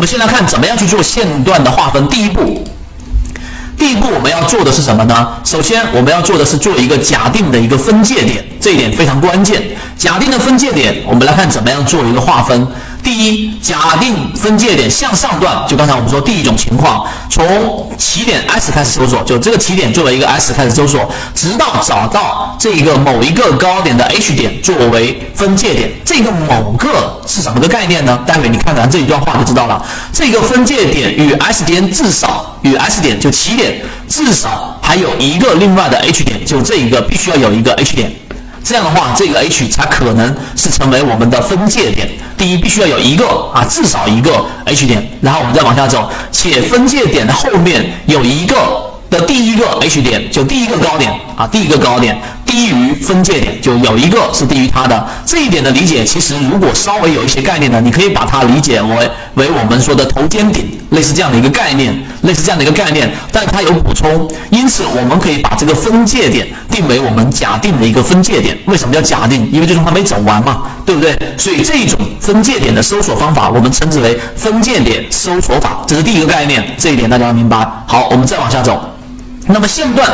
我们先来看怎么样去做线段的划分。第一步。第一步我们要做的是什么呢？首先我们要做的是做一个假定的一个分界点，这一点非常关键。假定的分界点，我们来看怎么样做一个划分。第一，假定分界点向上段，就刚才我们说第一种情况，从起点 S 开始搜索，就这个起点作为一个 S 开始搜索，直到找到这个某一个高点的 H 点作为分界点。这个某个是什么个概念呢？待会你看咱这一段话就知道了。这个分界点与 S 点至少与 S 点就起点至少还有一个另外的 H 点，就这一个必须要有一个 H 点。这样的话，这个 H 才可能是成为我们的分界点。第一，必须要有一个啊，至少一个 H 点，然后我们再往下走，且分界点的后面有一个的第一个 H 点，就第一个高点啊，第一个高点。低于分界点就有一个是低于它的这一点的理解，其实如果稍微有一些概念呢，你可以把它理解为为我们说的头肩顶，类似这样的一个概念，类似这样的一个概念，但它有补充，因此我们可以把这个分界点定为我们假定的一个分界点。为什么叫假定？因为最终它没走完嘛，对不对？所以这种分界点的搜索方法，我们称之为分界点搜索法，这是第一个概念，这一点大家要明白。好，我们再往下走，那么线段。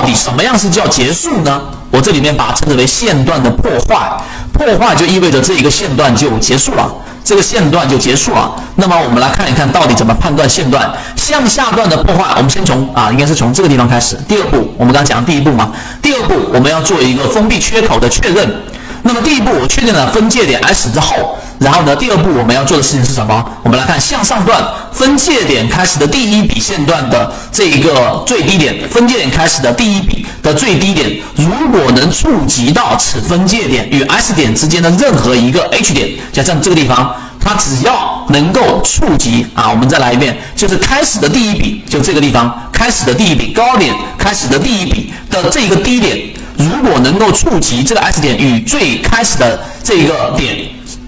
到底什么样是叫结束呢？我这里面把它称之为线段的破坏，破坏就意味着这一个线段就结束了，这个线段就结束了。那么我们来看一看到底怎么判断线段向下段的破坏。我们先从啊，应该是从这个地方开始。第二步，我们刚讲第一步嘛，第二步我们要做一个封闭缺口的确认。那么第一步我确定了分界点 S 之后。然后呢，第二步我们要做的事情是什么？我们来看向上段分界点开始的第一笔线段的这一个最低点，分界点开始的第一笔的最低点，如果能触及到此分界点与 S 点之间的任何一个 H 点，就像这个地方，它只要能够触及啊，我们再来一遍，就是开始的第一笔，就这个地方开始的第一笔高点开始的第一笔的这一个低点，如果能够触及这个 S 点与最开始的这一个点。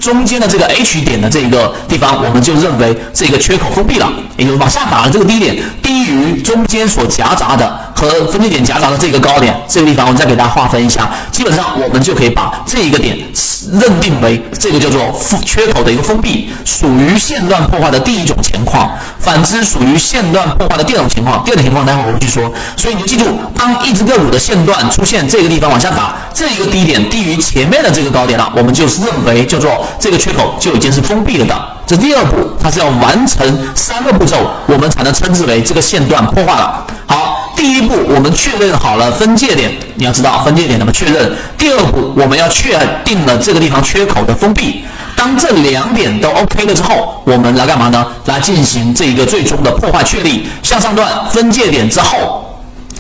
中间的这个 H 点的这个地方，我们就认为这个缺口封闭了，也就是往下打的这个低点低于中间所夹杂的和分界点夹杂的这个高点，这个地方我再给大家划分一下，基本上我们就可以把这一个点认定为这个叫做缺口的一个封闭，属于线段破坏的第一种情况。反之，属于线段破坏的第二种情况。第二种情况，待会儿我会去说。所以你就记住，当一只个股的线段出现这个地方往下打，这一个低点低于前面的这个高点了，我们就是认为叫做这个缺口就已经是封闭了的。这第二步，它是要完成三个步骤，我们才能称之为这个线段破坏了。第一步我们确认好了分界点，你要知道分界点怎么确认。第二步，我们要确定了这个地方缺口的封闭。当这两点都 OK 了之后，我们来干嘛呢？来进行这一个最终的破坏确立。向上段分界点之后，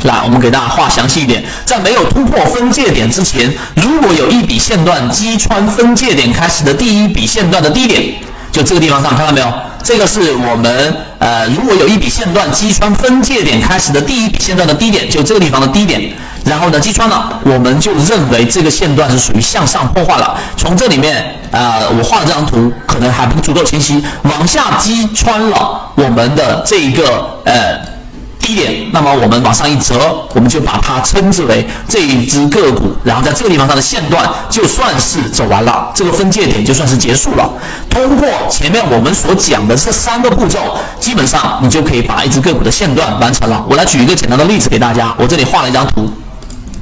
来我们给大家画详细一点。在没有突破分界点之前，如果有一笔线段击穿分界点开始的第一笔线段的低点，就这个地方上看到没有？这个是我们呃，如果有一笔线段击穿分界点开始的第一笔线段的低点，就这个地方的低点。然后呢，击穿了，我们就认为这个线段是属于向上破坏了。从这里面，啊，我画的这张图可能还不足够清晰。往下击穿了我们的这一个呃低点，那么我们往上一折，我们就把它称之为这一只个股。然后在这个地方上的线段就算是走完了，这个分界点就算是结束了。通过前面我们所讲的这三个步骤，基本上你就可以把一只个股的线段完成了。我来举一个简单的例子给大家，我这里画了一张图。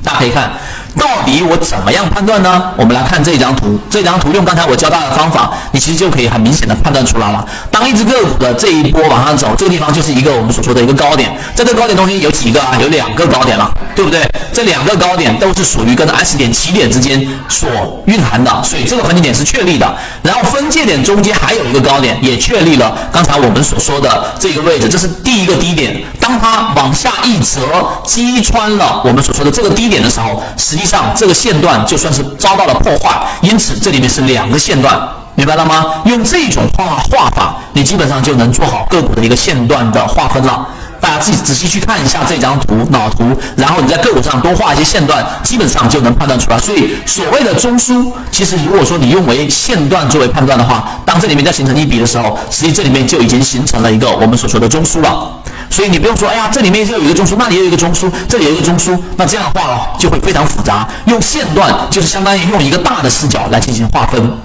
大家可以看，到底我怎么样判断呢？我们来看这张图，这张图用刚才我教大家的方法，你其实就可以很明显的判断出来了。当一只个股的这一波往上走，这个地方就是一个我们所说的一个高点，在这个高点中间有几个啊？有两个高点了，对不对？这两个高点都是属于跟 S 点起点之间所蕴含的，所以这个分界点是确立的。然后分界点中间还有一个高点，也确立了刚才我们所说的这个位置，这是第一个低点。当它往下一折，击穿了我们所说的这个低点的时候，实际上这个线段就算是遭到了破坏。因此这里面是两个线段，明白了吗？用这种画画法，你基本上就能做好个股的一个线段的划分了。大家自己仔细去看一下这张图脑图，然后你在个股上多画一些线段，基本上就能判断出来。所以所谓的中枢，其实如果说你用为线段作为判断的话，当这里面再形成一笔的时候，实际这里面就已经形成了一个我们所说的中枢了。所以你不用说，哎呀，这里面就有一个中枢，那里有一个中枢，这里有一个中枢，那这样的话就会非常复杂。用线段就是相当于用一个大的视角来进行划分，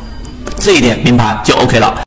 这一点明白就 OK 了。